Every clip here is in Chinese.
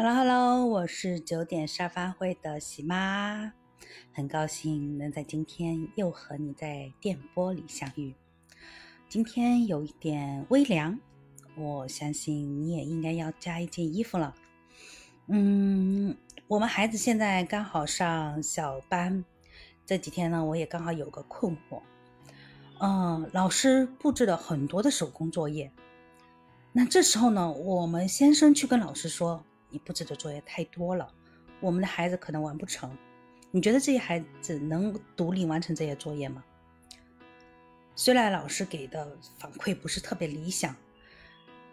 Hello Hello，我是九点沙发会的喜妈，很高兴能在今天又和你在电波里相遇。今天有一点微凉，我相信你也应该要加一件衣服了。嗯，我们孩子现在刚好上小班，这几天呢，我也刚好有个困惑。嗯，老师布置了很多的手工作业，那这时候呢，我们先生去跟老师说。你布置的作业太多了，我们的孩子可能完不成。你觉得这些孩子能独立完成这些作业吗？虽然老师给的反馈不是特别理想，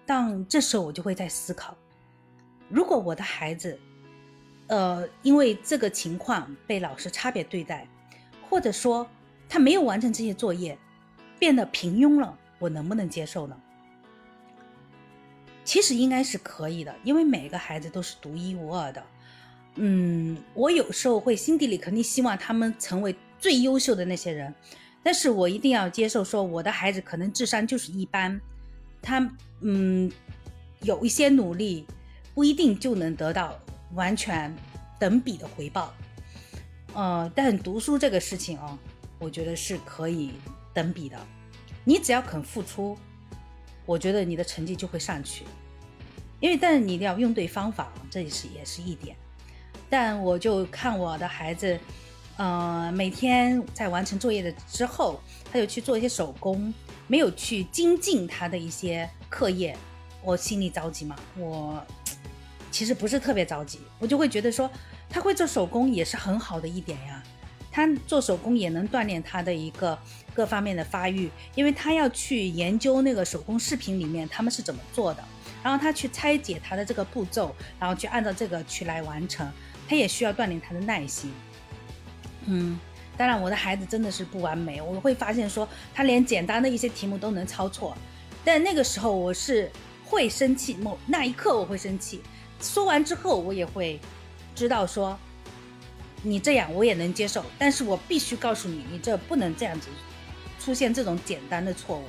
但这时候我就会在思考：如果我的孩子，呃，因为这个情况被老师差别对待，或者说他没有完成这些作业，变得平庸了，我能不能接受呢？其实应该是可以的，因为每个孩子都是独一无二的。嗯，我有时候会心底里肯定希望他们成为最优秀的那些人，但是我一定要接受说我的孩子可能智商就是一般，他嗯有一些努力不一定就能得到完全等比的回报。呃，但读书这个事情啊，我觉得是可以等比的，你只要肯付出。我觉得你的成绩就会上去，因为但是你一定要用对方法，这也是也是一点。但我就看我的孩子，呃，每天在完成作业的之后，他就去做一些手工，没有去精进他的一些课业，我心里着急嘛。我其实不是特别着急，我就会觉得说，他会做手工也是很好的一点呀。他做手工也能锻炼他的一个各方面的发育，因为他要去研究那个手工视频里面他们是怎么做的，然后他去拆解他的这个步骤，然后去按照这个去来完成，他也需要锻炼他的耐心。嗯，当然我的孩子真的是不完美，我会发现说他连简单的一些题目都能抄错，但那个时候我是会生气，某那一刻我会生气，说完之后我也会知道说。你这样我也能接受，但是我必须告诉你，你这不能这样子出现这种简单的错误。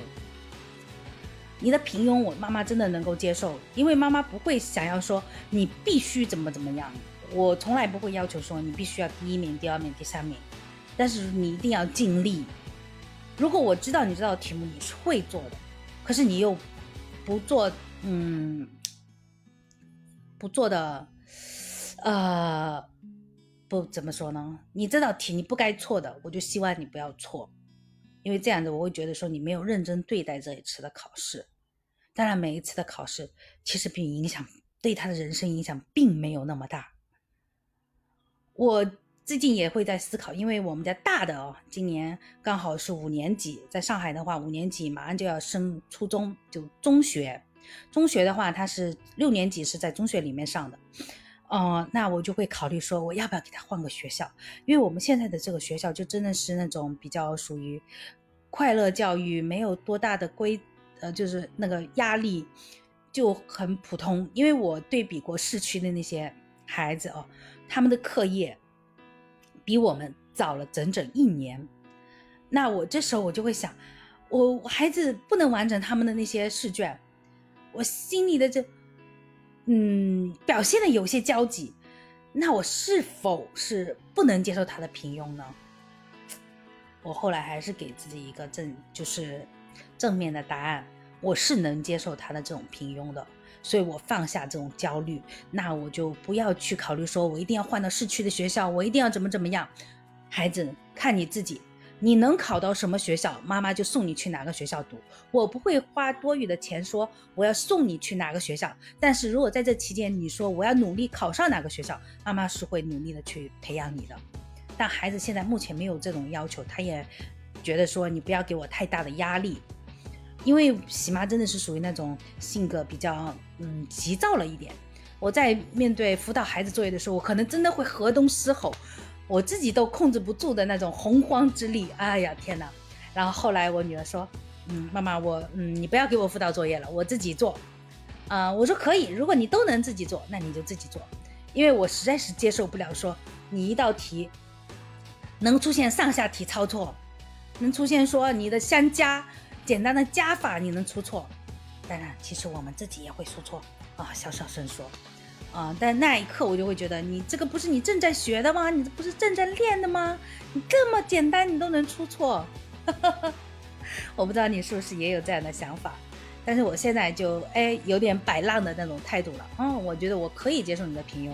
你的平庸，我妈妈真的能够接受，因为妈妈不会想要说你必须怎么怎么样，我从来不会要求说你必须要第一名、第二名、第三名，但是你一定要尽力。如果我知道你这道题目你是会做的，可是你又不做，嗯，不做的，呃。不怎么说呢？你这道题你不该错的，我就希望你不要错，因为这样子我会觉得说你没有认真对待这一次的考试。当然，每一次的考试其实并影响对他的人生影响并没有那么大。我最近也会在思考，因为我们家大的哦，今年刚好是五年级，在上海的话，五年级马上就要升初中，就中学。中学的话，他是六年级是在中学里面上的。哦，那我就会考虑说，我要不要给他换个学校？因为我们现在的这个学校就真的是那种比较属于快乐教育，没有多大的规，呃，就是那个压力就很普通。因为我对比过市区的那些孩子哦，他们的课业比我们早了整整一年。那我这时候我就会想，我孩子不能完成他们的那些试卷，我心里的这。嗯，表现的有些焦急，那我是否是不能接受他的平庸呢？我后来还是给自己一个正，就是正面的答案，我是能接受他的这种平庸的，所以我放下这种焦虑，那我就不要去考虑说我一定要换到市区的学校，我一定要怎么怎么样，孩子看你自己。你能考到什么学校，妈妈就送你去哪个学校读。我不会花多余的钱说我要送你去哪个学校，但是如果在这期间你说我要努力考上哪个学校，妈妈是会努力的去培养你的。但孩子现在目前没有这种要求，他也觉得说你不要给我太大的压力，因为喜妈真的是属于那种性格比较嗯急躁了一点。我在面对辅导孩子作业的时候，我可能真的会河东狮吼。我自己都控制不住的那种洪荒之力，哎呀天哪！然后后来我女儿说：“嗯，妈妈，我嗯，你不要给我辅导作业了，我自己做。”啊，我说可以，如果你都能自己做，那你就自己做，因为我实在是接受不了说你一道题能出现上下题抄错，能出现说你的相加简单的加法你能出错。当然，其实我们自己也会出错啊，小小声说。啊，但那一刻我就会觉得，你这个不是你正在学的吗？你这不是正在练的吗？你这么简单你都能出错，我不知道你是不是也有这样的想法。但是我现在就哎有点摆烂的那种态度了，嗯，我觉得我可以接受你的平庸，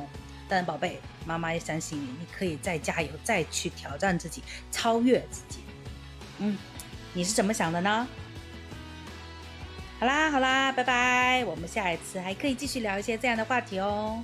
但宝贝，妈妈也相信你，你可以再加油，再去挑战自己，超越自己。嗯，你是怎么想的呢？好啦好啦，拜拜，我们下一次还可以继续聊一些这样的话题哦。